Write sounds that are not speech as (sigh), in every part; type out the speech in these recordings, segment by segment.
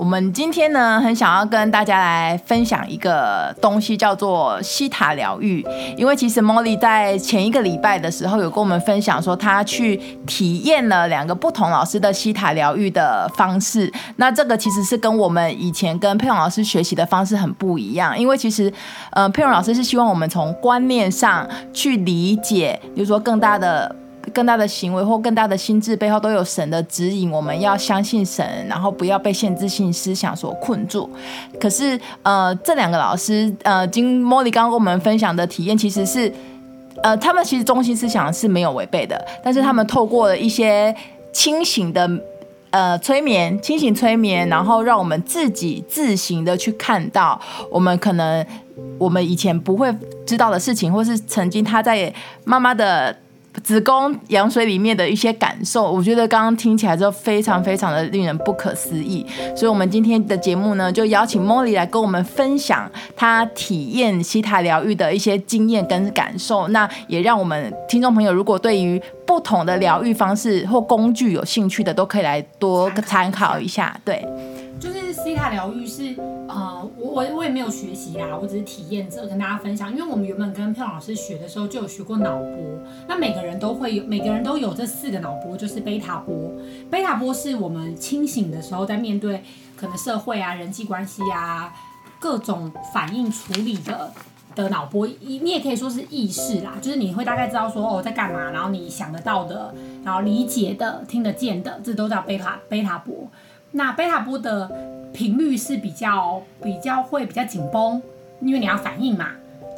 我们今天呢，很想要跟大家来分享一个东西，叫做西塔疗愈。因为其实 Molly 在前一个礼拜的时候，有跟我们分享说，她去体验了两个不同老师的西塔疗愈的方式。那这个其实是跟我们以前跟佩蓉老师学习的方式很不一样。因为其实，呃，佩蓉老师是希望我们从观念上去理解，比如说更大的。更大的行为或更大的心智背后都有神的指引，我们要相信神，然后不要被限制性思想所困住。可是，呃，这两个老师，呃，经茉莉刚刚跟我们分享的体验，其实是，呃，他们其实中心思想是没有违背的，但是他们透过了一些清醒的，呃，催眠，清醒催眠，然后让我们自己自行的去看到我们可能我们以前不会知道的事情，或是曾经他在妈妈的。子宫羊水里面的一些感受，我觉得刚刚听起来就非常非常的令人不可思议。所以，我们今天的节目呢，就邀请 Molly 来跟我们分享她体验西塔疗愈的一些经验跟感受。那也让我们听众朋友，如果对于不同的疗愈方式或工具有兴趣的，都可以来多参考一下。对。就是希塔疗愈是，呃，我我我也没有学习啦，我只是体验者跟大家分享。因为我们原本跟佩蓉老师学的时候就有学过脑波，那每个人都会有，每个人都有这四个脑波，就是贝塔波。贝塔波是我们清醒的时候在面对可能社会啊、人际关系啊各种反应处理的的脑波。你你也可以说是意识啦，就是你会大概知道说哦在干嘛，然后你想得到的，然后理解的、听得见的，这都叫贝塔贝塔波。那贝塔波的频率是比较比较会比较紧绷，因为你要反应嘛，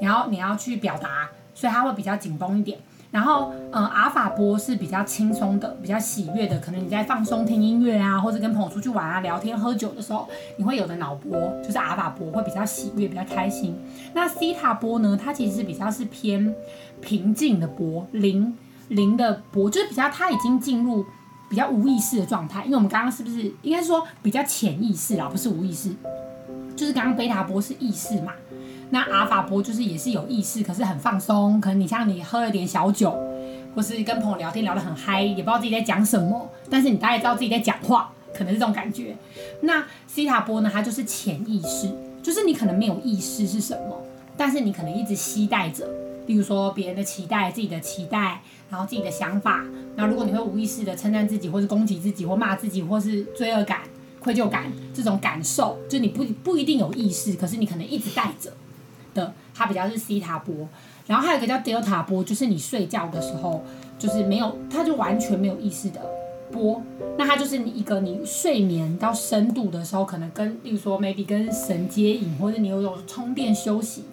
然后你要去表达，所以它会比较紧绷一点。然后，嗯，阿尔法波是比较轻松的，比较喜悦的，可能你在放松听音乐啊，或者跟朋友出去玩啊、聊天喝酒的时候，你会有的脑波就是阿尔法波，会比较喜悦、比较开心。那西塔波呢，它其实比较是偏平静的波，零零的波，就是比较它已经进入。比较无意识的状态，因为我们刚刚是不是应该说比较潜意识啦，不是无意识，就是刚刚贝塔波是意识嘛，那阿尔法波就是也是有意识，可是很放松，可能你像你喝了点小酒，或是跟朋友聊天聊得很嗨，也不知道自己在讲什么，但是你大概知道自己在讲话，可能是这种感觉。那西塔波呢，它就是潜意识，就是你可能没有意识是什么，但是你可能一直期待着。例如说别人的期待，自己的期待，然后自己的想法。那如果你会无意识的称赞自己，或是攻击自己，或骂自己，或是罪恶感、愧疚感这种感受，就你不不一定有意识，可是你可能一直带着的，它比较是西塔波。然后还有一个叫德尔塔波，就是你睡觉的时候，就是没有，它就完全没有意识的波。那它就是你一个你睡眠到深度的时候，可能跟例如说 maybe 跟神接引，或者你有种充电休息。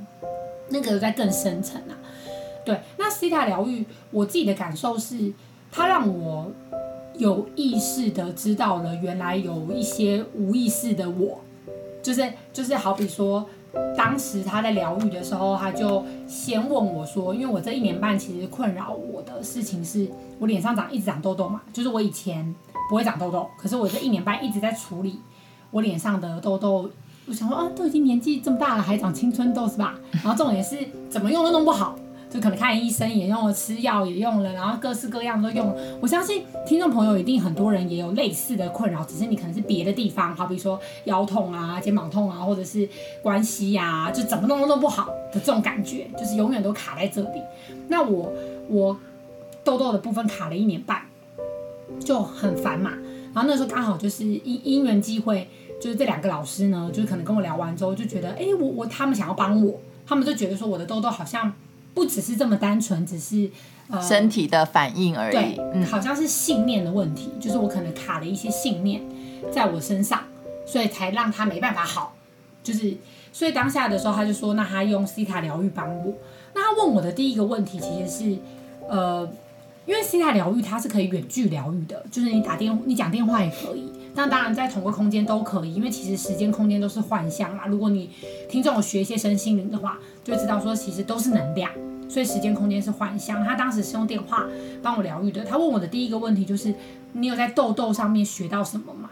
那个在更深层啊，对，那西塔疗愈，我自己的感受是，它让我有意识的知道了，原来有一些无意识的我，就是就是好比说，当时他在疗愈的时候，他就先问我说，因为我这一年半其实困扰我的事情是，我脸上长一直长痘痘嘛，就是我以前不会长痘痘，可是我这一年半一直在处理我脸上的痘痘。我想说啊，都已经年纪这么大了，还长青春痘是吧？然后这种也是怎么用都弄不好，就可能看医生也用了，吃药也用了，然后各式各样都用了。我相信听众朋友一定很多人也有类似的困扰，只是你可能是别的地方，好比说腰痛啊、肩膀痛啊，或者是关系呀、啊，就怎么弄都弄不好的这种感觉，就是永远都卡在这里。那我我痘痘的部分卡了一年半，就很烦嘛。然后那时候刚好就是因因缘际会。就是这两个老师呢，就是可能跟我聊完之后，就觉得，哎，我我他们想要帮我，他们就觉得说我的痘痘好像不只是这么单纯，只是呃身体的反应而已，对，嗯，好像是信念的问题，就是我可能卡了一些信念在我身上，所以才让他没办法好，就是所以当下的时候，他就说，那他用西塔疗愈帮我，那他问我的第一个问题其实是，呃。因为西塔疗愈它是可以远距疗愈的，就是你打电你讲电话也可以，那当然在同个空间都可以，因为其实时间空间都是幻象啦。如果你听众有学一些身心灵的话，就知道说其实都是能量，所以时间空间是幻象。他当时是用电话帮我疗愈的。他问我的第一个问题就是：你有在痘痘上面学到什么吗？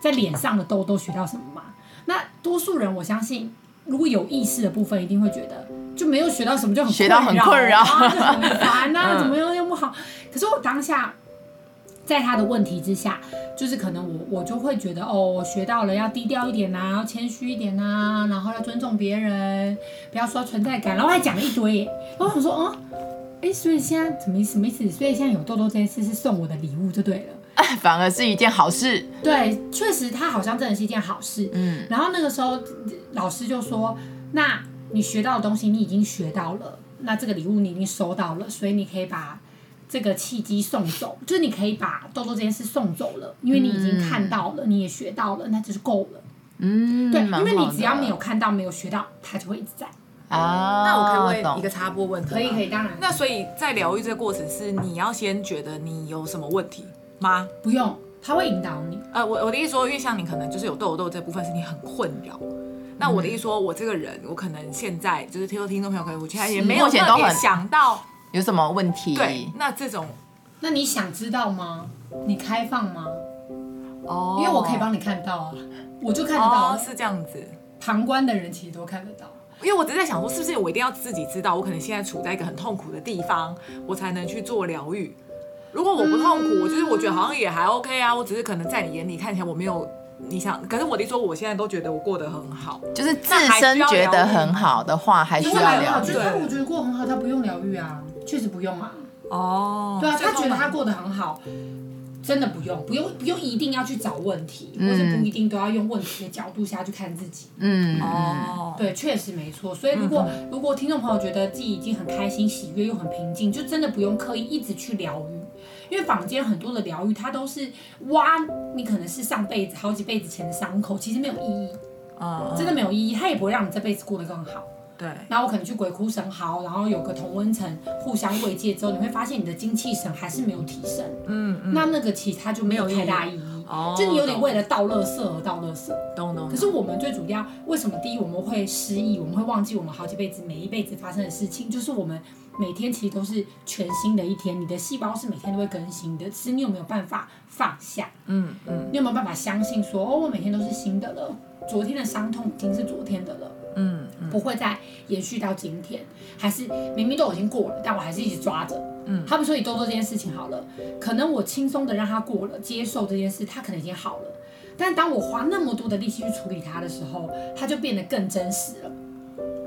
在脸上的痘痘学到什么吗？那多数人我相信，如果有意识的部分，一定会觉得就没有学到什么，就很学到很困扰，就很烦啊，(laughs) 怎么样又不好。可是我当下。在他的问题之下，就是可能我我就会觉得哦，我学到了要低调一点呐、啊，要谦虚一点呐、啊，然后要尊重别人，不要刷存在感，然后还讲了一堆。然后我说哦，哎，所以现在怎么？什么意思？所以现在有痘痘这件事是送我的礼物就对了，(laughs) 反而是一件好事。对，确实他好像真的是一件好事。嗯。然后那个时候老师就说：“那你学到的东西你已经学到了，那这个礼物你已经收到了，所以你可以把。”这个契机送走，就是你可以把痘痘这件事送走了，因为你已经看到了，嗯、你也学到了，那就是够了。嗯，对，因为你只要没有看到，没有学到，它就会一直在。啊，那我可以问一个插播问题？可以，可以，当然。那所以在疗愈这个过程是你要先觉得你有什么问题吗？不用，他会引导你。呃，我我的意思说，因为像你可能就是有痘痘这部分是你很困扰。那我的意思说，我这个人，我可能现在就是听说听众朋友可能我现在也没有特别想到。有什么问题？对，那这种，那你想知道吗？你开放吗？哦，因为我可以帮你看到啊，我就看得到。哦，是这样子。旁观的人其实都看得到。因为我只是在想说，是不是我一定要自己知道，我可能现在处在一个很痛苦的地方，我才能去做疗愈。如果我不痛苦，我、嗯、就是我觉得好像也还 OK 啊。我只是可能在你眼里看起来我没有你想，可是我的说我现在都觉得我过得很好，就是自身觉得很好的话，还需要疗愈。就是我觉得过很好，他不用疗愈啊。确实不用啊，哦，对啊，他觉得他过得很好，真的不用，不用，不用一定要去找问题，嗯、或者不一定都要用问题的角度下去看自己，嗯，哦，对，确实没错。所以如果、嗯、如果听众朋友觉得自己已经很开心、喜悦又很平静，就真的不用刻意一直去疗愈，因为坊间很多的疗愈，它都是挖你可能是上辈子、好几辈子前的伤口，其实没有意义，啊，真的没有意义，它也不会让你这辈子过得更好。对，然后我可能去鬼哭神嚎，然后有个同温层互相慰藉之后，你会发现你的精气神还是没有提升。嗯嗯。那那个其实它就没有太大意义。哦。就你有点为了倒垃圾而倒垃圾。懂懂。可是我们最主要为什么？第一，我们会失忆，我们会忘记我们好几辈子每一辈子发生的事情，就是我们每天其实都是全新的一天，你的细胞是每天都会更新的，只是你有没有办法放下？嗯嗯。你有没有办法相信说，哦，我每天都是新的了，昨天的伤痛已经是昨天的了。嗯，嗯，不会再延续到今天，还是明明都已经过了，但我还是一直抓着。嗯，他们说你多做这件事情好了，可能我轻松的让他过了，接受这件事，他可能已经好了。但当我花那么多的力气去处理他的时候，他就变得更真实了。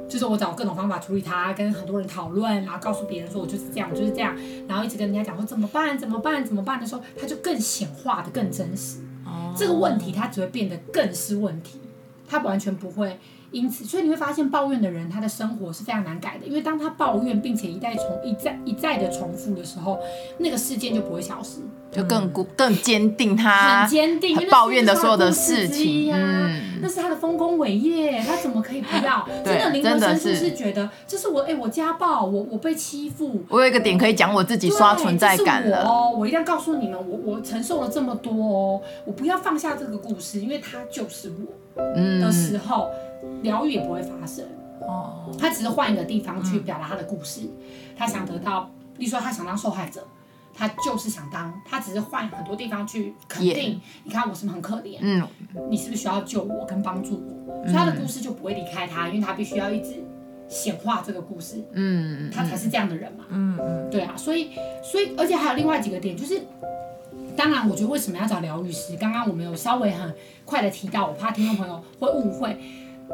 就是我找各种方法处理他，跟很多人讨论，然后告诉别人说我就是这样，我就是这样，然后一直跟人家讲说怎么办，怎么办，怎么办的时候，他就更显化的更真实。哦，这个问题他只会变得更是问题，他完全不会。因此，所以你会发现，抱怨的人他的生活是非常难改的，因为当他抱怨并且一再重一再一再的重复的时候，那个事件就不会消失，就更固更坚定他，很坚定，抱怨的所有的事情，嗯，那是他的丰功伟业，他怎么可以不要？(laughs) 真的，灵魂深处是觉得这是我哎、欸，我家暴，我我被欺负，我有一个点可以讲我自己刷存在感了。哦，我一定要告诉你们，我我承受了这么多哦，我不要放下这个故事，因为他就是我，嗯。的时候。嗯疗愈也不会发生哦，他只是换一个地方去表达他的故事，嗯、他想得到，例如说他想当受害者，他就是想当，他只是换很多地方去肯定你看我是不是很可怜？嗯，你是不是需要救我跟帮助我？所以他的故事就不会离开他，因为他必须要一直显化这个故事，嗯，他才是这样的人嘛，嗯嗯，对啊，所以所以而且还有另外几个点，就是当然我觉得为什么要找疗愈师？刚刚我们有稍微很快的提到，我怕听众朋友会误会。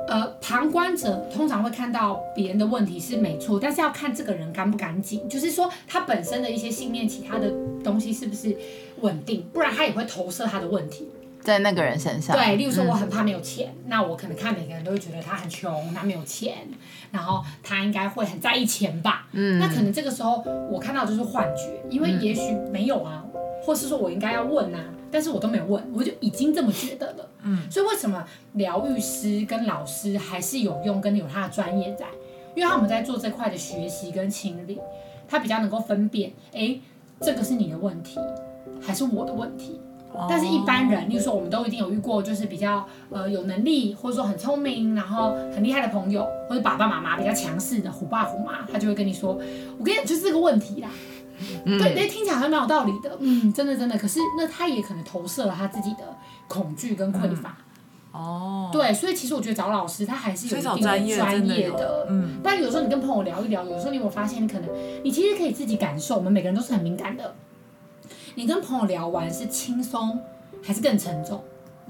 呃，旁观者通常会看到别人的问题是没错，但是要看这个人干不干净，就是说他本身的一些信念、其他的东西是不是稳定，不然他也会投射他的问题在那个人身上。对，例如说我很怕没有钱，嗯、那我可能看每个人都会觉得他很穷，他没有钱，然后他应该会很在意钱吧？嗯，那可能这个时候我看到就是幻觉，因为也许没有啊，或是说我应该要问啊。但是我都没有问，我就已经这么觉得了。嗯，所以为什么疗愈师跟老师还是有用，跟有他的专业在？因为他们在做这块的学习跟清理，他比较能够分辨，哎，这个是你的问题，还是我的问题？但是，一般人，例如说，我们都一定有遇过，就是比较呃有能力，或者说很聪明，然后很厉害的朋友，或者爸爸妈妈比较强势的虎爸虎妈，他就会跟你说：“我跟你讲，就是这个问题啦。嗯”对，那听起来还蛮有道理的。嗯，真的真的。可是，那他也可能投射了他自己的恐惧跟匮乏。嗯、哦。对，所以其实我觉得找老师，他还是有一定的专业的。嗯。但有时候你跟朋友聊一聊，有时候你有没有发现，你可能你其实可以自己感受，我们每个人都是很敏感的。你跟朋友聊完是轻松还是更沉重？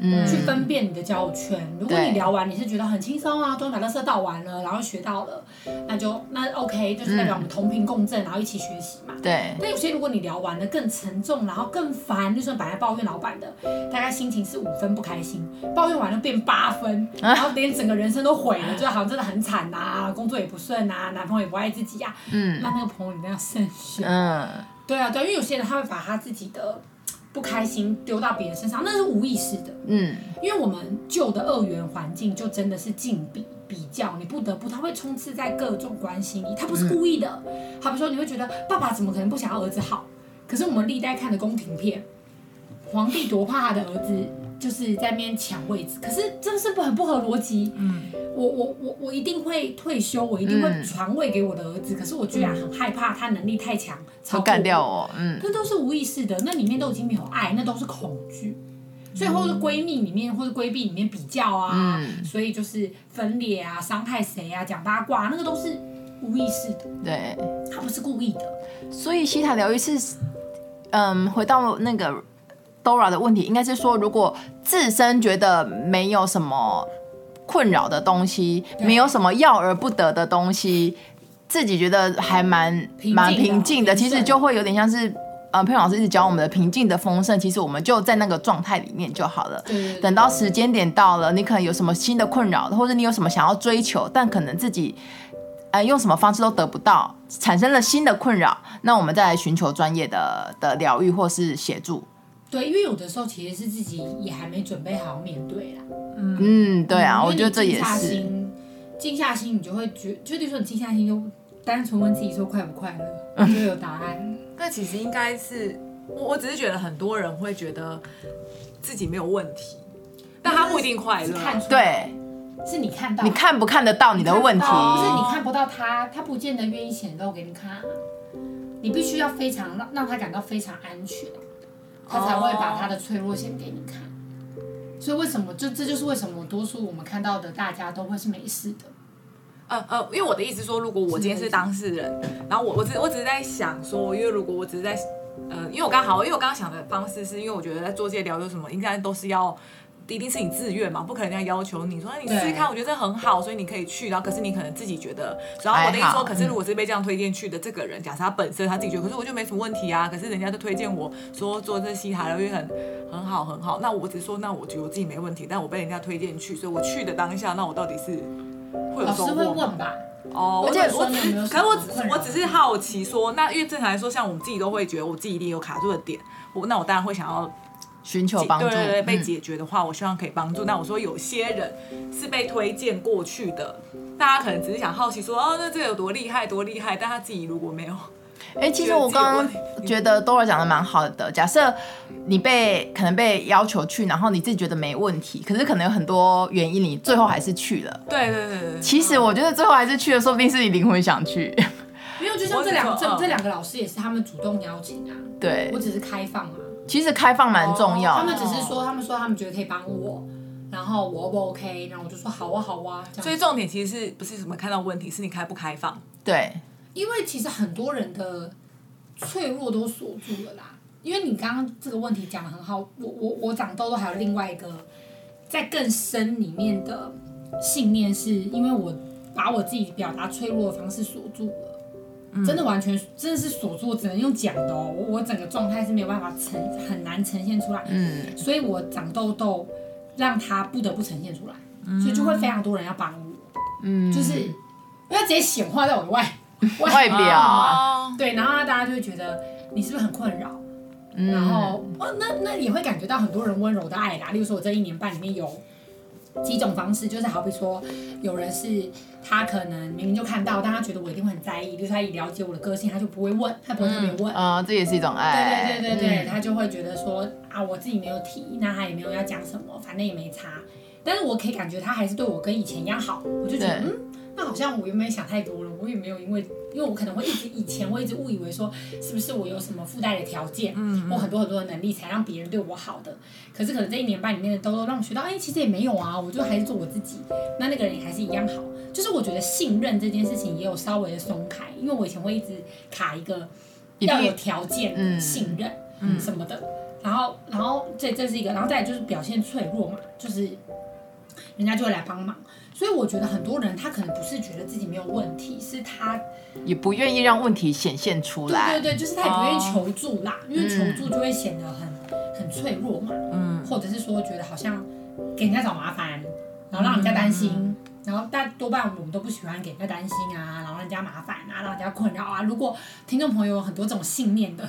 嗯，去分辨你的交友圈。如果你聊完你是觉得很轻松啊，都把垃圾倒完了，然后学到了，那就那 OK，就是代表我们同频共振，然后一起学习嘛。对。但有些如果你聊完了更沉重，然后更烦，就是本来抱怨老板的，大概心情是五分不开心，抱怨完了变八分，(laughs) 然后连整个人生都毁了，就好像真的很惨呐，工作也不顺呐，男朋友也不爱自己呀。嗯。那那个朋友你要慎选。嗯。对啊，对，因为有些人他会把他自己的不开心丢到别人身上，那是无意识的。嗯，因为我们旧的二元环境就真的是竞比比较，你不得不他会充斥在各种关系里，他不是故意的。好比说，你会觉得爸爸怎么可能不想要儿子好？可是我们历代看的宫廷片，皇帝多怕他的儿子。就是在那边抢位置，可是真的是不很不合逻辑。嗯，我我我我一定会退休，我一定会传位给我的儿子，嗯、可是我居然很害怕他能力太强，超干掉我。嗯，这都是无意识的，那里面都已经没有爱，那都是恐惧。所以或者闺蜜里面或者闺蜜里面比较啊，嗯、所以就是分裂啊，伤害谁啊，讲八卦，那个都是无意识的。对，他不是故意的。所以西塔疗愈是，嗯，回到那个。Dora 的问题应该是说，如果自身觉得没有什么困扰的东西，没有什么要而不得的东西，自己觉得还蛮蛮平静的，其实就会有点像是呃，佩老师一直教我们的平静的丰盛，其实我们就在那个状态里面就好了。等到时间点到了，你可能有什么新的困扰，或者你有什么想要追求，但可能自己呃用什么方式都得不到，产生了新的困扰，那我们再来寻求专业的的疗愈或是协助。对，因为有的时候其实是自己也还没准备好面对啦。嗯嗯，对啊，我觉得这也是。静下心，你就会觉，就比如说你静下心，就单纯问自己说快不快乐，就有答案。(laughs) 那其实应该是，我我只是觉得很多人会觉得自己没有问题，但他不一定快乐。看出对，是你看到，你看不看得到你的问题？不是你看不到他，他不见得愿意显露给你看。你必须要非常让让他感到非常安全。他才会把他的脆弱显给你看，所以为什么就这就是为什么多数我们看到的大家都会是没事的。呃呃，因为我的意思说，如果我今天是当事人，然后我我只我只是在想说，因为如果我只是在呃，因为我刚好，因为我刚刚想的方式是因为我觉得在做这些疗愈什么，应该都是要。一定是你自愿嘛，不可能人家要求你说，你试试看，我觉得这很好，所以你可以去。然后可是你可能自己觉得，然后我的意思说，可是如果是被这样推荐去的这个人，假设他本身他自己觉得，可是我就没什么问题啊。可是人家就推荐我说做这西塔疗愈很很好很好。那我只是说，那我觉得我自己没问题，但我被人家推荐去，所以我去的当下，那我到底是会有收获？老师会问吧？哦，而且我只，可是我只我只是好奇说，那因为正常来说，像我们自己都会觉得我自己一定有卡住的点，我那我当然会想要。寻求帮助，对对对，被解决的话，嗯、我希望可以帮助。那我说有些人是被推荐过去的，大家可能只是想好奇说，哦，那这个有多厉害，多厉害？但他自己如果没有，哎、欸，其实我刚刚觉得 Dora 讲的蛮好的。假设你被可能被要求去，然后你自己觉得没问题，可是可能有很多原因，你最后还是去了。对对对对。其实我觉得最后还是去了，说不定是你灵魂想去。没有，就像这两这这两个老师也是他们主动邀请啊。对，我只是开放啊。其实开放蛮重要的。他们只是说，他们说他们觉得可以帮我，然后我不 OK，然后我就说好啊好啊。所以重点其实是不是什么看到问题，是你开不开放？对，因为其实很多人的脆弱都锁住了啦。因为你刚刚这个问题讲的很好，我我我长痘痘还有另外一个在更深里面的信念，是因为我把我自己表达脆弱的方式锁住了。真的完全真的是锁住，我只能用讲的哦。我我整个状态是没有办法呈，很难呈现出来。嗯，所以我长痘痘，让它不得不呈现出来，嗯、所以就会非常多人要帮我。嗯，就是要直接显化在我的外外，(laughs) 外表啊。对，然后大家就会觉得你是不是很困扰？嗯、然后哦，那那也会感觉到很多人温柔的爱啦。例如说，我这一年半里面有几种方式，就是好比说，有人是他可能明明就看到，但他觉得我一定会很在意，就是他一了解我的个性，他就不会问，他不会特别问。啊、这也是一种爱。对对对对对，嗯、他就会觉得说啊，我自己没有提，那他也没有要讲什么，反正也没差。但是我可以感觉他还是对我跟以前一样好，我就觉得嗯。那好像我原本想太多了，我也没有因为，因为我可能会一直以前我一直误以为说，是不是我有什么附带的条件，嗯，或很多很多的能力才让别人对我好的，可是可能这一年半里面的兜兜让我学到，哎，其实也没有啊，我就还是做我自己，那那个人也还是一样好，就是我觉得信任这件事情也有稍微的松开，因为我以前会一直卡一个要有条件信任，嗯，什么的，嗯、然后然后这这是一个，然后再来就是表现脆弱嘛，就是人家就会来帮忙。所以我觉得很多人他可能不是觉得自己没有问题，是他也不愿意让问题显现出来。对对对，就是他也不愿意求助啦，哦、因为求助就会显得很、嗯、很脆弱嘛。嗯，或者是说觉得好像给人家找麻烦，然后让人家担心。嗯然后但多半我们都不喜欢给人家担心啊，然后人家麻烦啊，让人家困扰啊。如果听众朋友有很多这种信念的，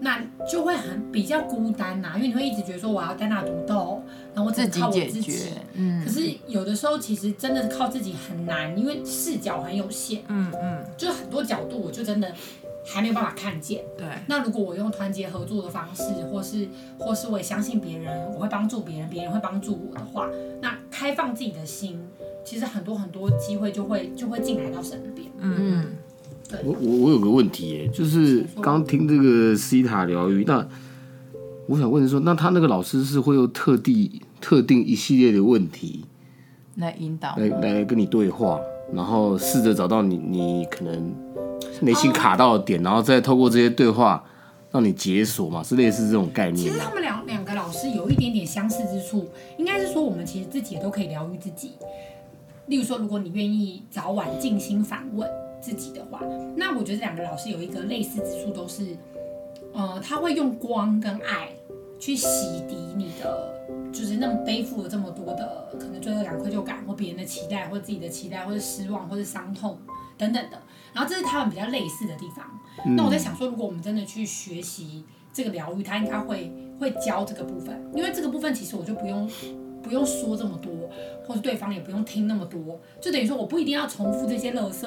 那就会很比较孤单呐、啊，因为你会一直觉得说我要单打独斗，然后我只能靠我自己。自己。嗯。可是有的时候其实真的是靠自己很难，因为视角很有限。嗯嗯。就很多角度，我就真的还没有办法看见。对。那如果我用团结合作的方式，或是或是我也相信别人，我会帮助别人，别人会帮助我的话，那开放自己的心。其实很多很多机会就会就会进来到身边。嗯。我我我有个问题耶，就是刚听这个西塔疗愈，那我想问说，那他那个老师是会有特地特定一系列的问题来引导，来来跟你对话，然后试着找到你你可能内心卡到的点，然后再透过这些对话让你解锁嘛？是类似这种概念？其实他们两两个老师有一点点相似之处，应该是说我们其实自己也都可以疗愈自己。例如说，如果你愿意早晚静心反问自己的话，那我觉得这两个老师有一个类似之处，都是，呃，他会用光跟爱去洗涤你的，就是那么背负了这么多的可能罪恶感、愧疚感，或别人的期待，或自己的期待，或者失望，或者伤痛等等的。然后这是他们比较类似的地方。那我在想说，如果我们真的去学习这个疗愈，他应该会会教这个部分，因为这个部分其实我就不用。不用说这么多，或者对方也不用听那么多，就等于说我不一定要重复这些垃圾，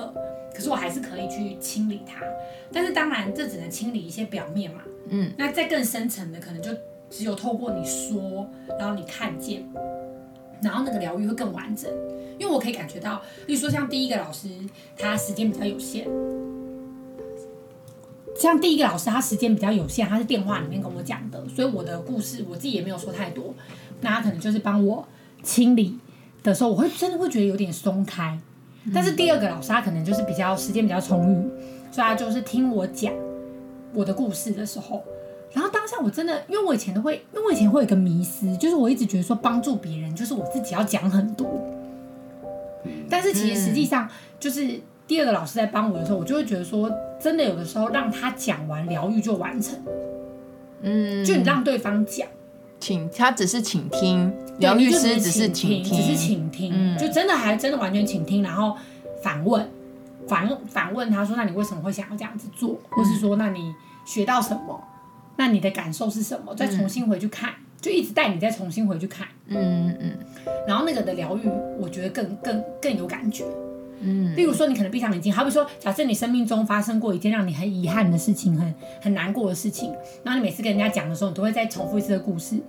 可是我还是可以去清理它。但是当然，这只能清理一些表面嘛。嗯，那再更深层的，可能就只有透过你说，然后你看见，然后那个疗愈会更完整。因为我可以感觉到，比如说像第一个老师，他时间比较有限。像第一个老师，他时间比较有限，他是电话里面跟我讲的，所以我的故事我自己也没有说太多。那他可能就是帮我清理的时候，我会真的会觉得有点松开。但是第二个老师他可能就是比较时间比较充裕，所以他就是听我讲我的故事的时候，然后当下我真的，因为我以前都会，因为我以前会有一个迷思，就是我一直觉得说帮助别人就是我自己要讲很多，但是其实实际上就是第二个老师在帮我的时候，我就会觉得说，真的有的时候让他讲完疗愈就完成，嗯，就你让对方讲。请他只是请听，疗愈师只是请听，只是请听，嗯、就真的还真的完全请听，然后反问，反反问他说：“那你为什么会想要这样子做？嗯、或是说，那你学到什么？那你的感受是什么？再重新回去看，嗯、就一直带你再重新回去看，嗯嗯嗯，然后那个的疗愈，我觉得更更更有感觉。”嗯，例如说，你可能闭上眼睛，好比说，假设你生命中发生过一件让你很遗憾的事情，很很难过的事情，然后你每次跟人家讲的时候，你都会再重复一次的故事，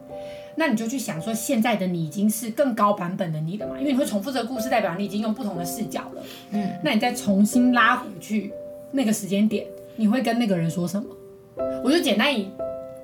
那你就去想说，现在的你已经是更高版本的你了嘛？因为你会重复这个故事，代表你已经用不同的视角了。嗯，那你再重新拉回去那个时间点，你会跟那个人说什么？我就简单以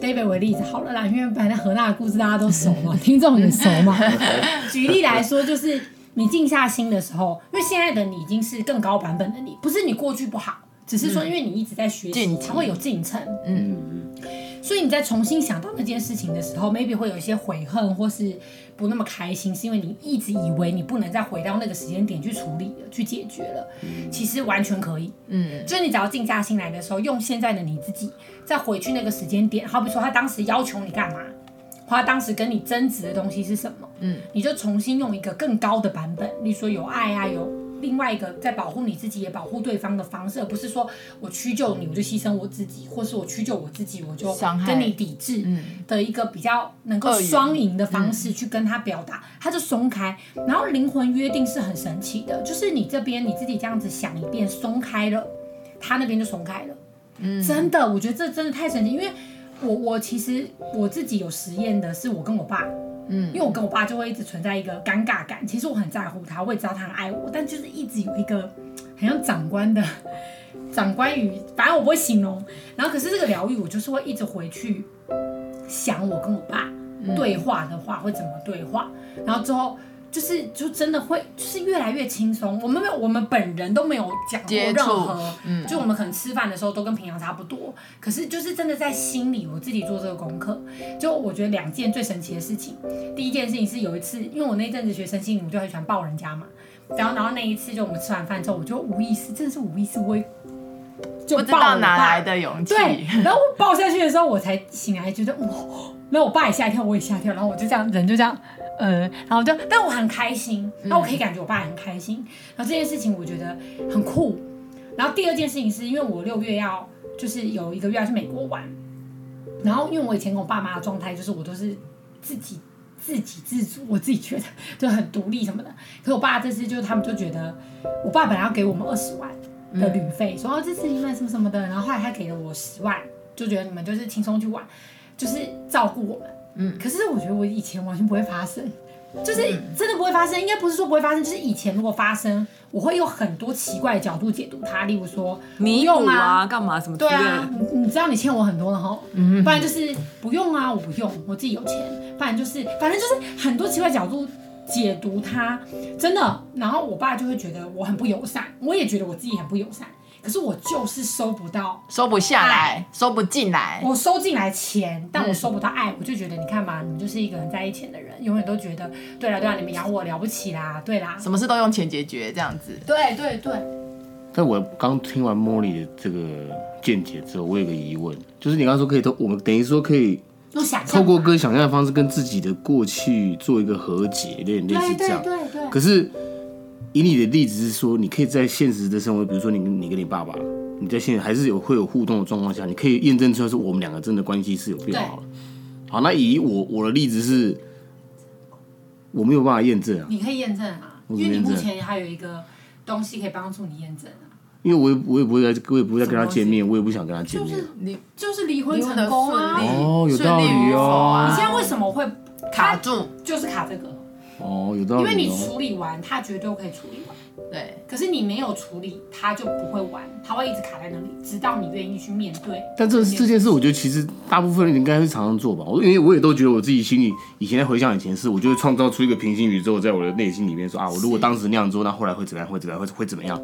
David 为例子好了啦，因为反正何娜的故事大家都熟嘛，(laughs) 听众也熟嘛。(laughs) 举例来说，就是。你静下心的时候，因为现在的你已经是更高版本的你，不是你过去不好，只是说因为你一直在学习，才会有进程。嗯嗯嗯。所以你在重新想到那件事情的时候，maybe 会有一些悔恨或是不那么开心，是因为你一直以为你不能再回到那个时间点去处理了、去解决了。其实完全可以。嗯。就是你只要静下心来的时候，用现在的你自己再回去那个时间点，好比说他当时要求你干嘛。或他当时跟你争执的东西是什么？嗯，你就重新用一个更高的版本，例如说有爱啊，有另外一个在保护你自己也保护对方的方式，而不是说我屈就你我就牺牲我自己，或是我屈就我自己我就跟你抵制的一个比较能够双赢的方式去跟他表达，他就松开。然后灵魂约定是很神奇的，就是你这边你自己这样子想一遍，松开了，他那边就松开了。嗯，真的，我觉得这真的太神奇，因为我我其实我自己有实验的是我跟我爸。嗯，因为我跟我爸就会一直存在一个尴尬感。其实我很在乎他，我也知道他很爱我，但就是一直有一个很像长官的 (laughs) 长官语，反正我不会形容。然后可是这个疗愈，我就是会一直回去想我跟我爸对话的话会怎么对话，然后之后。就是就真的会，就是越来越轻松。我们没有，我们本人都没有讲过任何，嗯，就我们可能吃饭的时候都跟平常差不多。可是就是真的在心里，我自己做这个功课。就我觉得两件最神奇的事情，第一件事情是有一次，因为我那阵子学身心灵，我就很喜欢抱人家嘛。然后然后那一次就我们吃完饭之后，我就无意识，真的是无意识，我就不知道哪来的勇气。对，然后我抱下去的时候，我才醒来，觉得哇，然后我爸也吓一跳，我也吓一跳，然后我就这样，人就这样。呃，然后就，但我很开心，那我可以感觉我爸很开心，然后这件事情我觉得很酷。然后第二件事情是因为我六月要就是有一个月要去美国玩，然后因为我以前跟我爸妈的状态就是我都是自己自给自足，我自己觉得就很独立什么的。可是我爸这次就他们就觉得，我爸本来要给我们二十万的旅费，说哦这次你们什么什么的，然后后来他给了我十万，就觉得你们就是轻松去玩，就是照顾我们。嗯，可是我觉得我以前完全不会发生，就是真的不会发生。应该不是说不会发生，就是以前如果发生，我会有很多奇怪的角度解读它。例如说，你用啊，干嘛什么？对啊，你你知道你欠我很多了哈，嗯，不然就是不用啊，我不用，我自己有钱。不然就是，反正就是很多奇怪角度解读它，真的。然后我爸就会觉得我很不友善，我也觉得我自己很不友善。可是我就是收不到，收不下来，收不进来。我收进来钱，但我收不到爱。嗯、我就觉得，你看嘛，你们就是一个很在意钱的人，永远都觉得，对啦对啦，你们养我了不起啦，对啦，什么事都用钱解决这样子。对对对。但我刚听完茉莉的这个见解之后，我有个疑问，就是你刚刚说可以透，我们等于说可以透过跟想象的方式跟自己的过去做一个和解，有点类似这样。对对对对。可是。以你的例子是说，你可以在现实的生活，比如说你跟你跟你爸爸，你在现在还是有会有互动的状况下，你可以验证出来是我们两个真的关系是有变好了。好，那以我我的例子是，我没有办法验证啊。你可以验证啊，因为你目前还有一个东西可以帮助你验证啊。因为我也我也不会再我也不会再跟他见面，我也不想跟他见面。就是离就是离婚成功啊。哦，有道理哦。你现在为什么会卡住？就是卡这个。哦，有道理。因为你处理完，他绝对可以处理完。对。可是你没有处理，他就不会完，他会一直卡在那里，直到你愿意去面对。但这这件事，我觉得其实大部分人应该会常常做吧。我因为我也都觉得我自己心里以前在回想以前事，我就会创造出一个平行宇宙，在我的内心里面说啊，我如果当时那样做，那后来会怎么样？会怎么样？会会怎么样？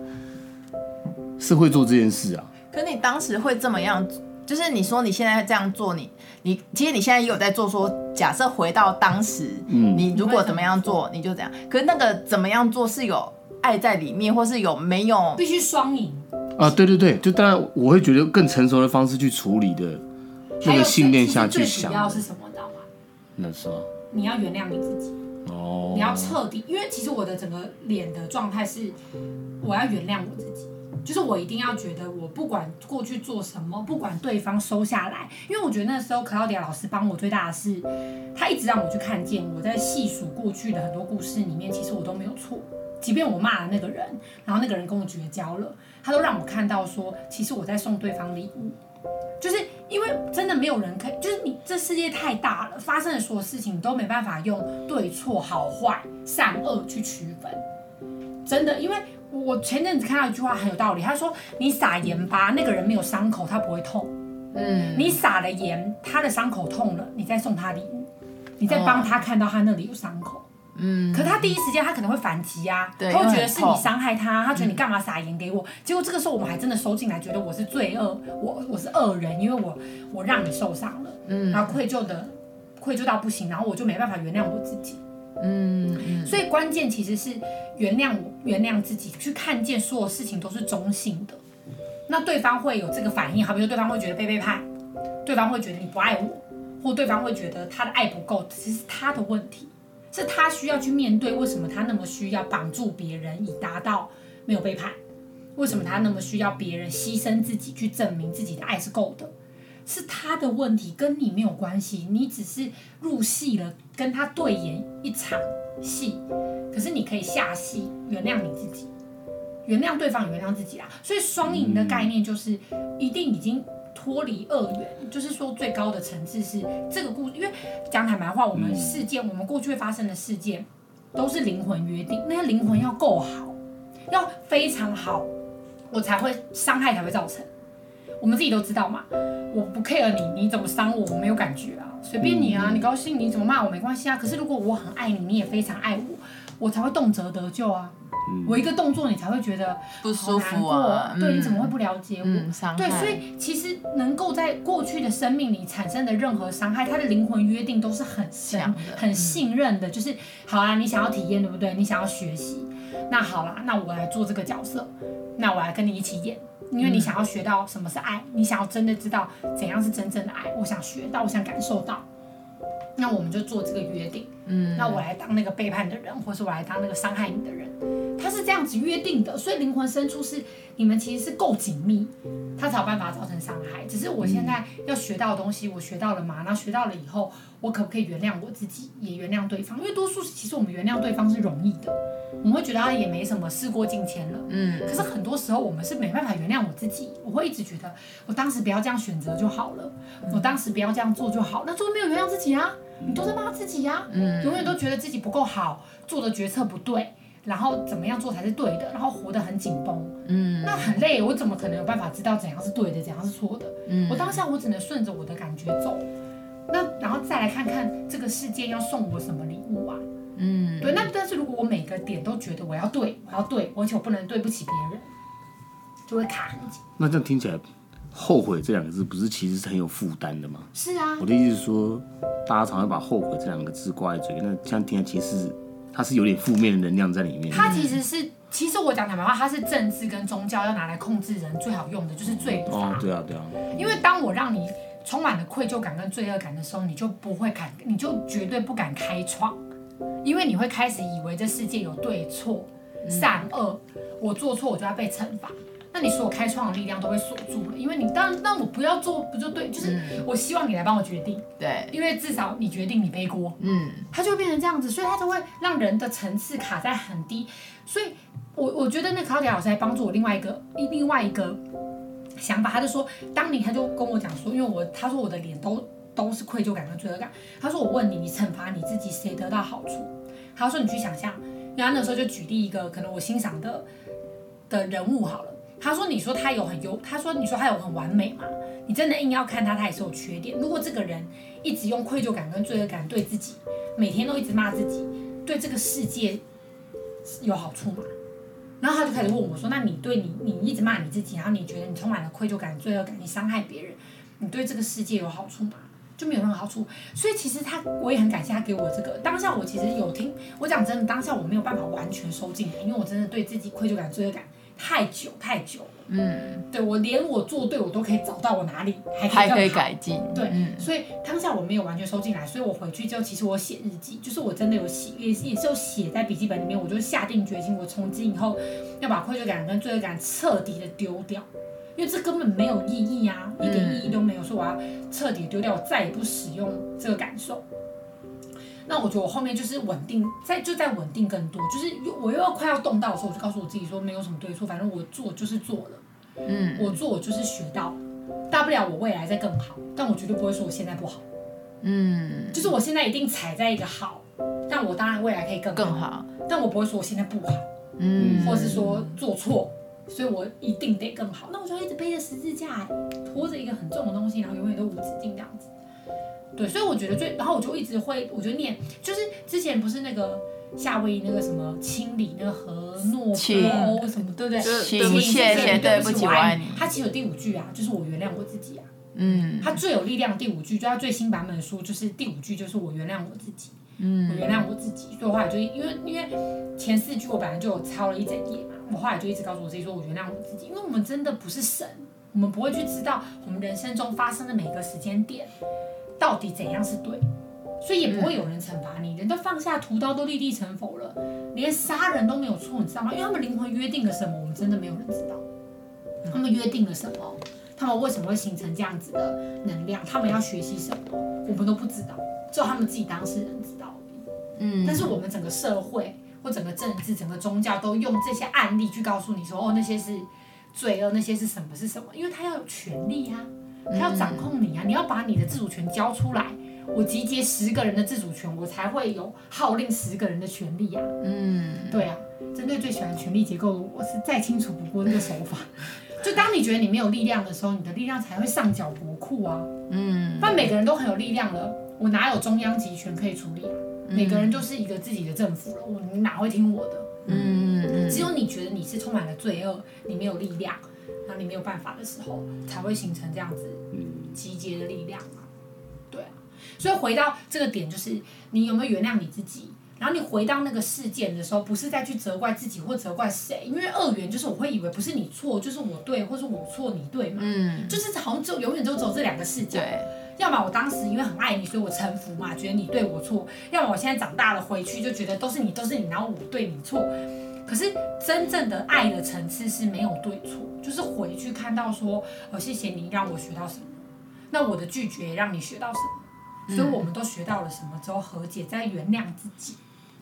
是会做这件事啊。可你当时会这么样？就是你说你现在这样做，你你其实你现在也有在做说，假设回到当时，嗯，你如果怎么样做，你就怎样。可是那个怎么样做是有爱在里面，或是有没有？必须双赢啊！对对对，就当然我会觉得更成熟的方式去处理的那个信念下去想。最主要是什么，知道吗？那是吗？你要原谅你自己哦，你要彻底，因为其实我的整个脸的状态是，我要原谅我自己。就是我一定要觉得，我不管过去做什么，不管对方收下来，因为我觉得那时候克劳迪亚老师帮我最大的是，他一直让我去看见我在细数过去的很多故事里面，其实我都没有错。即便我骂了那个人，然后那个人跟我绝交了，他都让我看到说，其实我在送对方礼物。就是因为真的没有人可以，就是你这世界太大了，发生的所有事情都没办法用对错、好坏、善恶去区分。真的，因为。我前阵子看到一句话很有道理，他说：“你撒盐巴，那个人没有伤口，他不会痛。嗯，你撒了盐，他的伤口痛了，你再送他礼物，你再帮他看到他那里有伤口。嗯，可他第一时间他可能会反击啊，他会觉得是你伤害他，他觉得你干嘛撒盐给我？结果这个时候我们还真的收进来，觉得我是罪恶，我我是恶人，因为我我让你受伤了，嗯，然后愧疚的愧疚到不行，然后我就没办法原谅我自己。”嗯，所以关键其实是原谅我，原谅自己，去看见所有事情都是中性的。那对方会有这个反应，好比说对方会觉得被背叛，对方会觉得你不爱我，或对方会觉得他的爱不够，其实是他的问题，是他需要去面对为什么他那么需要绑住别人以达到没有背叛？为什么他那么需要别人牺牲自己去证明自己的爱是够的？是他的问题，跟你没有关系。你只是入戏了，跟他对演一场戏，可是你可以下戏，原谅你自己，原谅对方，原谅自己啊。所以双赢的概念就是一定已经脱离二元，就是说最高的层次是这个故事。因为讲坦白话，我们事件，我们过去会发生的事件，都是灵魂约定，那些灵魂要够好，要非常好，我才会伤害才会造成。我们自己都知道嘛，我不 care 你，你怎么伤我，我没有感觉啊，随便你啊，你高兴你怎么骂我没关系啊。可是如果我很爱你，你也非常爱我，我才会动辄得咎啊。我一个动作你才会觉得不舒服啊。对，你怎么会不了解我？嗯，对，所以其实能够在过去的生命里产生的任何伤害，他的灵魂约定都是很深、很信任的。就是好啊，你想要体验对不对？你想要学习，那好啦，那我来做这个角色，那我来跟你一起演。因为你想要学到什么是爱，你想要真的知道怎样是真正的爱，我想学到，我想感受到，那我们就做这个约定。嗯，那我来当那个背叛的人，或是我来当那个伤害你的人，他是这样子约定的。所以灵魂深处是你们其实是够紧密，他才有办法造成伤害。只是我现在要学到的东西，我学到了嘛？那学到了以后，我可不可以原谅我自己，也原谅对方？因为多数其实我们原谅对方是容易的。我们会觉得他也没什么，事过境迁了。嗯，可是很多时候我们是没办法原谅我自己。我会一直觉得，我当时不要这样选择就好了，我当时不要这样做就好。那最后没有原谅自己啊，你都在骂自己呀，嗯，永远都觉得自己不够好，做的决策不对，然后怎么样做才是对的，然后活得很紧绷，嗯，那很累。我怎么可能有办法知道怎样是对的，怎样是错的？嗯，我当下我只能顺着我的感觉走。那然后再来看看这个世界要送我什么礼物啊？嗯，对，那但是如果我每个点都觉得我要对，我要对，而且我不能对不起别人，就会卡很紧。那这样听起来，后悔这两个字不是其实是很有负担的吗？是啊。我的意思是说，大家常常把后悔这两个字挂在嘴边，那这样听起来其实它是有点负面的能量在里面。它其实是，其实我讲坦白话，它是政治跟宗教要拿来控制人最好用的，就是罪罚。哦，对啊，对啊。因为当我让你充满了愧疚感跟罪恶感的时候，你就不会敢，你就绝对不敢开创。因为你会开始以为这世界有对错、善恶，我做错我就要被惩罚，那你所有开创的力量都会锁住了。因为你当然，那我不要做不就对？就是我希望你来帮我决定，对，因为至少你决定你背锅，嗯，它就会变成这样子，所以它就会让人的层次卡在很低。所以我我觉得那卡迪老师还帮助我另外一个另外一个想法，他就说，当你他就跟我讲说，因为我他说我的脸都。都是愧疚感跟罪恶感。他说：“我问你，你惩罚你自己，谁得到好处？”他说：“你去想象。”然后那时候就举例一个可能我欣赏的的人物好了。他说：“你说他有很优，他说你说他有很完美嘛？你真的硬要看他，他也是有缺点。如果这个人一直用愧疚感跟罪恶感对自己，每天都一直骂自己，对这个世界有好处吗？”然后他就开始问我说：“那你对你你一直骂你自己，然后你觉得你充满了愧疚感、罪恶感，你伤害别人，你对这个世界有好处吗？”就没有任何好处，所以其实他我也很感谢他给我这个。当下我其实有听，我讲真的，当下我没有办法完全收进来，因为我真的对自己愧疚感、罪恶感太久太久了。嗯，对我连我做对我都可以找到我哪里还可以，还可以改进。对，嗯、所以当下我没有完全收进来，所以我回去之后，其实我写日记，就是我真的有写，也也是有写在笔记本里面，我就下定决心，我从今以后要把愧疚感跟罪恶感彻底的丢掉。因为这根本没有意义啊，一点意义都没有。说我要彻底丢掉，我再也不使用这个感受。那我觉得我后面就是稳定，在就在稳定更多。就是我又要快要动到的时候，我就告诉我自己说，没有什么对错，反正我做就是做了。嗯，我做我就是学到，大不了我未来再更好，但我绝对不会说我现在不好。嗯，就是我现在一定踩在一个好，但我当然未来可以更好，更好，但我不会说我现在不好。嗯，或是说做错。所以我一定得更好，那我就一直背着十字架，拖着一个很重的东西，然后永远都无止境这样子。对，所以我觉得最，然后我就一直会，我就念，就是之前不是那个夏威夷那个什么清理那个河诺波欧什么，对不对？请谢谢对不起我爱你。他其实有第五句啊，就是我原谅我自己啊。嗯。他最有力量的第五句，就他最新版本的书，就是第五句就是我原谅我自己。嗯。我原谅我自己，所以后来就因为因为前四句我本来就有抄了一整页嘛。我后来就一直告诉我自己说，我原谅我自己，因为我们真的不是神，我们不会去知道我们人生中发生的每个时间点到底怎样是对，所以也不会有人惩罚你，人都放下屠刀都立地成佛了，连杀人都没有错，你知道吗？因为他们灵魂约定了什么，我们真的没有人知道。他们约定了什么？他们为什么会形成这样子的能量？他们要学习什么？我们都不知道，只有他们自己当事人知道。嗯，但是我们整个社会或整个政治、整个宗教都用这些案例去告诉你说，哦，那些是罪恶，那些是什么是什么？因为他要有权利啊，他要掌控你啊，你要把你的自主权交出来。我集结十个人的自主权，我才会有号令十个人的权利啊。嗯，对啊，针对最喜欢权力结构的我是再清楚不过那个手法。(laughs) 就当你觉得你没有力量的时候，你的力量才会上缴国库啊。嗯，但每个人都很有力量了，我哪有中央集权可以处理啊？嗯、每个人就是一个自己的政府了，我你哪会听我的？嗯嗯，只有你觉得你是充满了罪恶，你没有力量，然后你没有办法的时候，才会形成这样子集结的力量嘛。对啊，所以回到这个点，就是你有没有原谅你自己？然后你回到那个事件的时候，不是再去责怪自己或责怪谁，因为二元就是我会以为不是你错，就是我对，或是我错你对嘛，嗯，就是好像就永远就走这两个视角。对，要么我当时因为很爱你，所以我臣服嘛，觉得你对我错；要么我现在长大了回去就觉得都是你，都是你，然后我对你错。可是真正的爱的层次是没有对错，就是回去看到说，哦，谢谢你让我学到什么，那我的拒绝也让你学到什么，所以我们都学到了什么之后和解，再原谅自己。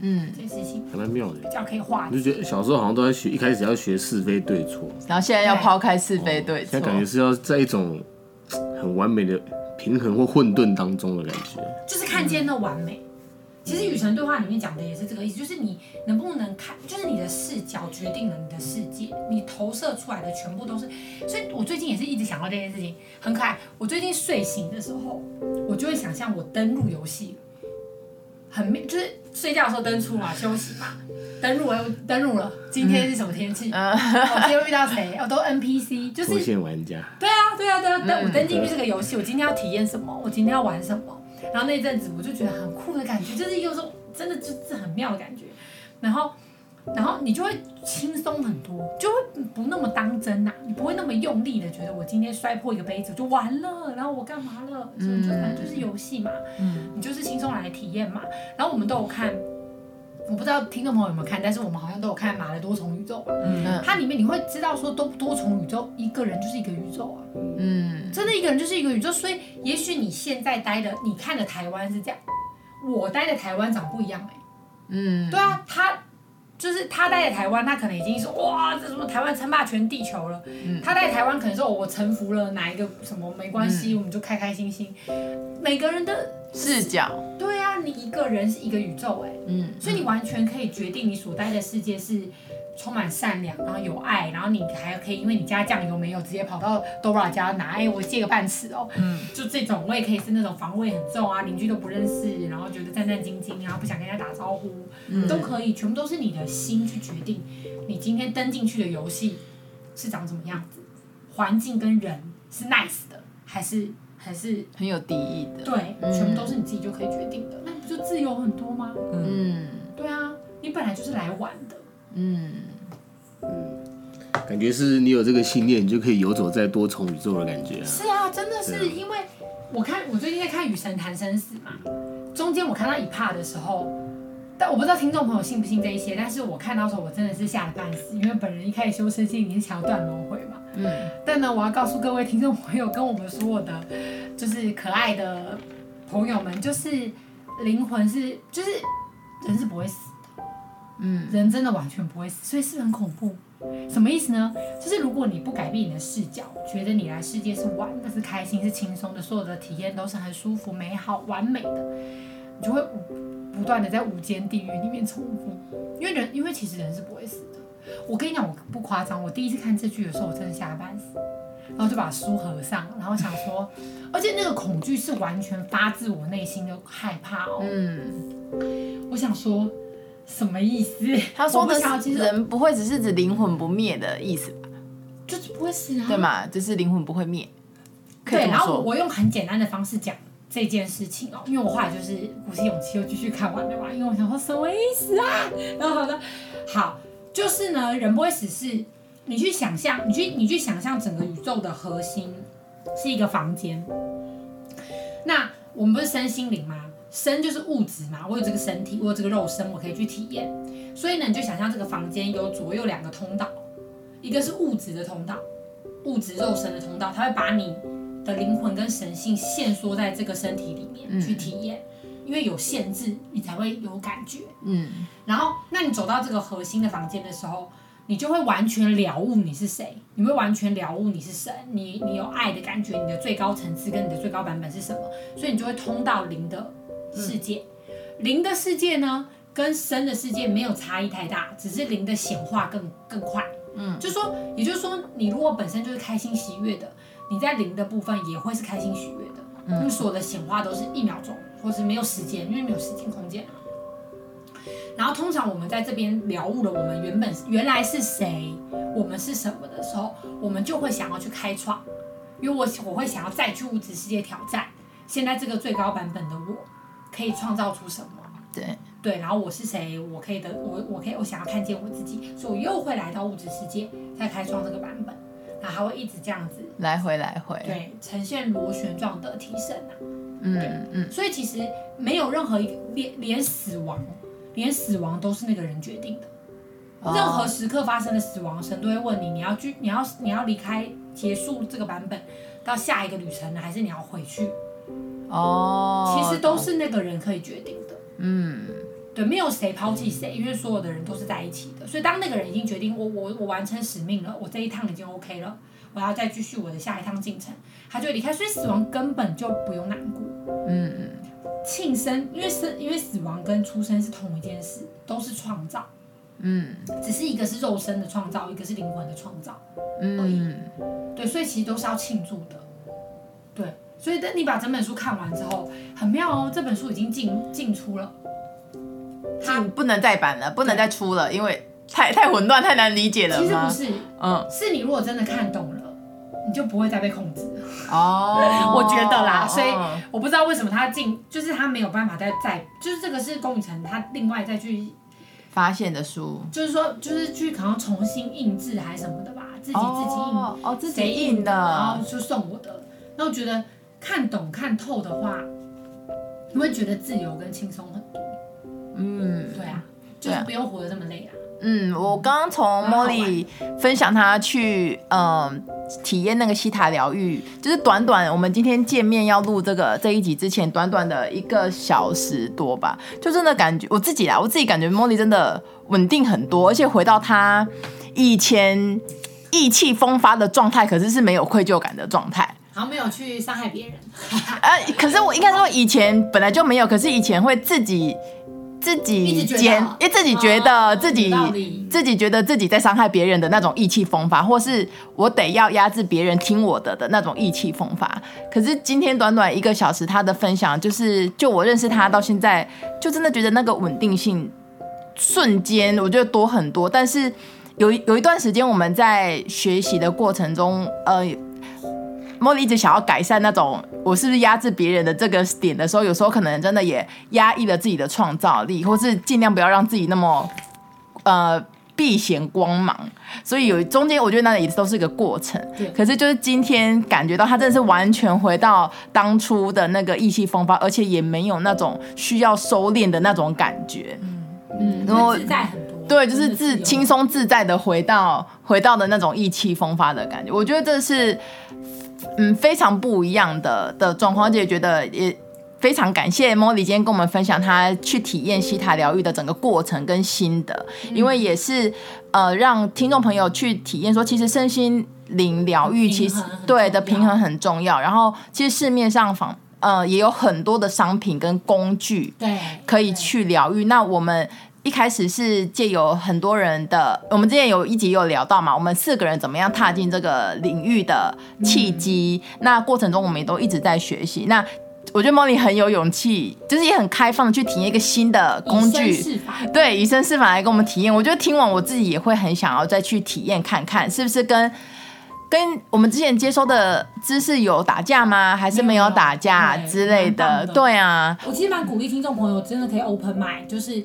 嗯，这件事情还蛮妙的，比较可以化解。就觉得小时候好像都在学，一开始要学是非对错，然后现在要抛开是非对错，现在感觉是要在一种很完美的平衡或混沌当中的感觉，就是看见那完美。嗯、其实《与神对话》里面讲的也是这个意思，就是你能不能看，就是你的视角决定了你的世界，你投射出来的全部都是。所以我最近也是一直想到这件事情，很可爱。我最近睡醒的时候，我就会想象我登录游戏。很妙，就是睡觉的时候登出嘛，休息嘛，登录了，登录了。今天是什么天气？嗯、我今天会遇到谁？哦，都 NPC，就是。无限玩家。对啊，对啊，对啊，登、嗯、我登进去这个游戏，我今天要体验什么？我今天要玩什么？然后那阵子我就觉得很酷的感觉，就是有种真的就是很妙的感觉，然后。然后你就会轻松很多，就会不那么当真呐、啊，你不会那么用力的觉得我今天摔破一个杯子就完了，然后我干嘛了？嗯，就反正就是游戏嘛，嗯，你就是轻松来体验嘛。然后我们都有看，我不知道听众朋友有没有看，但是我们好像都有看《马的多重宇宙》，吧嗯，它里面你会知道说多多重宇宙，一个人就是一个宇宙啊，嗯，真的一个人就是一个宇宙。所以也许你现在待的，你看的台湾是这样，我待的台湾长不一样哎、欸，嗯，对啊，他。就是他待在台湾，他可能已经说哇，这什么台湾称霸全地球了。嗯、他在台湾可能说，我臣服了哪一个什么没关系，嗯、我们就开开心心。每个人的视角，对啊，你一个人是一个宇宙哎、欸，嗯，所以你完全可以决定你所待的世界是。充满善良，然后有爱，然后你还可以，因为你家酱油没有，直接跑到 Dora 家拿，哎，我借个半匙哦。嗯，就这种，我也可以是那种防卫很重啊，邻居都不认识，然后觉得战战兢兢，然后不想跟人家打招呼，嗯、都可以，全部都是你的心去决定，你今天登进去的游戏是长什么样子，环境跟人是 nice 的，还是还是很有敌意的？对，嗯、全部都是你自己就可以决定的，那不就自由很多吗？嗯，对啊，你本来就是来玩的。嗯嗯，感觉是你有这个信念，你就可以游走在多重宇宙的感觉啊。是啊，真的是因为我看我最近在看《与神谈生死》嘛，中间我看到一 part 的时候，但我不知道听众朋友信不信这一些，但是我看到时候我真的是吓得半死，因为本人一开始修身心灵是想要断轮回嘛。嗯。但呢，我要告诉各位听众朋友，跟我们所有的就是可爱的朋友们，就是灵魂是，就是人是不会死。嗯，人真的完全不会死，所以是很恐怖。什么意思呢？就是如果你不改变你的视角，觉得你来世界是玩的、是开心、是轻松的，所有的体验都是很舒服、美好、完美的，你就会不断的在无间地狱里面重复。因为人，因为其实人是不会死的。我跟你讲，我不夸张，我第一次看这剧的时候，我真的吓半死，然后就把书合上，然后想说，(laughs) 而且那个恐惧是完全发自我内心的害怕哦。嗯，我想说。什么意思？(laughs) 他说的是人不会只是指灵魂不灭的意思吧？就是不会死啊，对嘛？就是灵魂不会灭。对，然后我我用很简单的方式讲这件事情哦，因为我后来就是鼓起勇气又继续看完了嘛，因为我想说什么意思啊？然后好的，好，就是呢，人不会死是，你去想象，你去你去想象整个宇宙的核心是一个房间，那我们不是身心灵吗？身就是物质嘛，我有这个身体，我有这个肉身，我可以去体验。所以呢，你就想象这个房间有左右两个通道，一个是物质的通道，物质肉身的通道，它会把你的灵魂跟神性限缩在这个身体里面去体验，嗯、因为有限制，你才会有感觉。嗯，然后，那你走到这个核心的房间的时候，你就会完全了悟你是谁，你会完全了悟你是神，你你有爱的感觉，你的最高层次跟你的最高版本是什么，所以你就会通到灵的。世界，灵的世界呢，跟生的世界没有差异太大，只是灵的显化更更快。嗯，就说，也就是说，你如果本身就是开心喜悦的，你在灵的部分也会是开心喜悦的。嗯，因为所有的显化都是一秒钟，或是没有时间，因为没有时间空间。然后通常我们在这边了悟了我们原本原来是谁，我们是什么的时候，我们就会想要去开创，因为我我会想要再去物质世界挑战现在这个最高版本的我。可以创造出什么？对对，然后我是谁？我可以的，我我可以，我想要看见我自己，所以我又会来到物质世界，再开创这个版本，然后还会一直这样子来回来回，对，呈现螺旋状的提升啊。嗯嗯，嗯，所以其实没有任何一个连连死亡，连死亡都是那个人决定的。哦、任何时刻发生的死亡，神都会问你，你要去，你要你要离开，结束这个版本，到下一个旅程呢，还是你要回去？哦，其实都是那个人可以决定的。嗯，对，没有谁抛弃谁，因为所有的人都是在一起的。所以当那个人已经决定我我我完成使命了，我这一趟已经 OK 了，我要再继续我的下一趟进程，他就会离开。所以死亡根本就不用难过。嗯嗯，庆生，因为生因为死亡跟出生是同一件事，都是创造。嗯，只是一个是肉身的创造，一个是灵魂的创造。嗯，对，所以其实都是要庆祝的。对。所以等你把整本书看完之后，很妙哦，这本书已经进进出了，它不能再版了，不能再出了，因为太太混乱，太难理解了。其实不是，嗯，是你如果真的看懂了，你就不会再被控制哦。(laughs) 我觉得啦，所以我不知道为什么他进，就是他没有办法再再，就是这个是龚宇成他另外再去发现的书，就是说就是去可能重新印制还是什么的吧，自己自己印哦，自己印的，然后就送我的，那我觉得。看懂看透的话，你会觉得自由跟轻松很多。嗯，对啊，就是不用活得这么累啊。嗯，我刚刚从茉莉分享她去嗯、呃、体验那个西塔疗愈，就是短短我们今天见面要录这个这一集之前，短短的一个小时多吧，就真的感觉我自己啦，我自己感觉茉莉真的稳定很多，而且回到她以前意气风发的状态，可是是没有愧疚感的状态。然后没有去伤害别人，(laughs) 呃，可是我应该说以前本来就没有，可是以前会自己自己尖，因为自己觉得自己自己觉得自己在伤害别人的那种意气风发，或是我得要压制别人听我的的那种意气风发。可是今天短短一个小时，他的分享就是，就我认识他到现在，就真的觉得那个稳定性瞬间我觉得多很多。但是有有一段时间我们在学习的过程中，呃。茉莉一直想要改善那种我是不是压制别人的这个点的时候，有时候可能真的也压抑了自己的创造力，或是尽量不要让自己那么呃避嫌光芒。所以有中间，我觉得那也都是一个过程。可是就是今天感觉到他真的是完全回到当初的那个意气风发，而且也没有那种需要收敛的那种感觉。嗯嗯，然后自在很多。对，就是自轻松自在的回到回到的那种意气风发的感觉。我觉得这是。嗯，非常不一样的的状况，而且觉得也非常感谢 Molly 今天跟我们分享她去体验西塔疗愈的整个过程跟心得，嗯、因为也是呃让听众朋友去体验说，其实身心灵疗愈其实对的平衡很重要。然后其实市面上仿呃也有很多的商品跟工具，对，可以去疗愈。那我们。一开始是借由很多人的，我们之前有一集有聊到嘛，我们四个人怎么样踏进这个领域的契机。嗯、那过程中我们也都一直在学习。那我觉得 Molly 很有勇气，就是也很开放的去体验一个新的工具。对，以身试法来跟我们体验。我觉得听完我自己也会很想要再去体验看看，是不是跟跟我们之前接收的知识有打架吗？还是没有打架之类的？对，对啊，我其实蛮鼓励听众朋友真的可以 open mind，就是。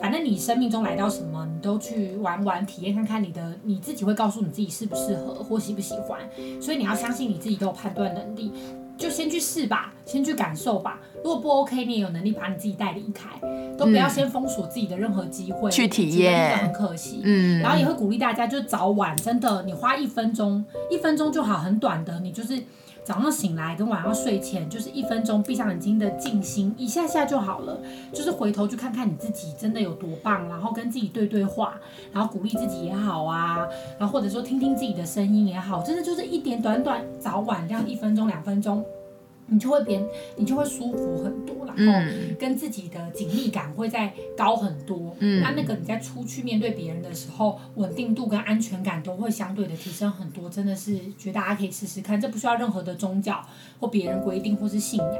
反正你生命中来到什么，你都去玩玩、体验看看，你的你自己会告诉你自己适不适合或喜不喜欢。所以你要相信你自己都有判断能力。就先去试吧，先去感受吧。如果不 OK，你也有能力把你自己带离开，都不要先封锁自己的任何机会、嗯、去体验，很可惜。嗯，然后也会鼓励大家，就早晚真的，你花一分钟，一分钟就好，很短的，你就是。早上醒来跟晚上睡前，就是一分钟闭上眼睛的静心一下下就好了。就是回头去看看你自己真的有多棒，然后跟自己对对话，然后鼓励自己也好啊，然后或者说听听自己的声音也好，真的就是一点短短早晚这样一分钟两分钟。你就会变，你就会舒服很多，然后跟自己的紧密感会再高很多。嗯，那那个你在出去面对别人的时候，稳定度跟安全感都会相对的提升很多。真的是觉得大家可以试试看，这不需要任何的宗教或别人规定或是信仰，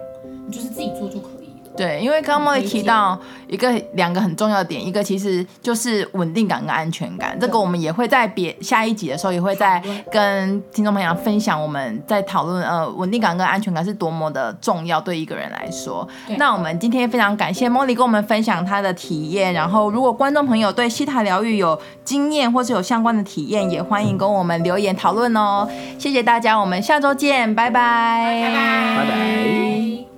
你就是自己做就可以。对，因为刚刚 Molly 提到一个两个很重要的点，一个其实就是稳定感跟安全感，这个我们也会在别下一集的时候也会再跟听众朋友分享，我们在讨论呃稳定感跟安全感是多么的重要对一个人来说。那我们今天非常感谢 Molly 跟我们分享她的体验，然后如果观众朋友对西塔疗愈有经验或是有相关的体验，也欢迎跟我们留言讨论哦。谢谢大家，我们下周见，拜拜，拜拜，拜拜。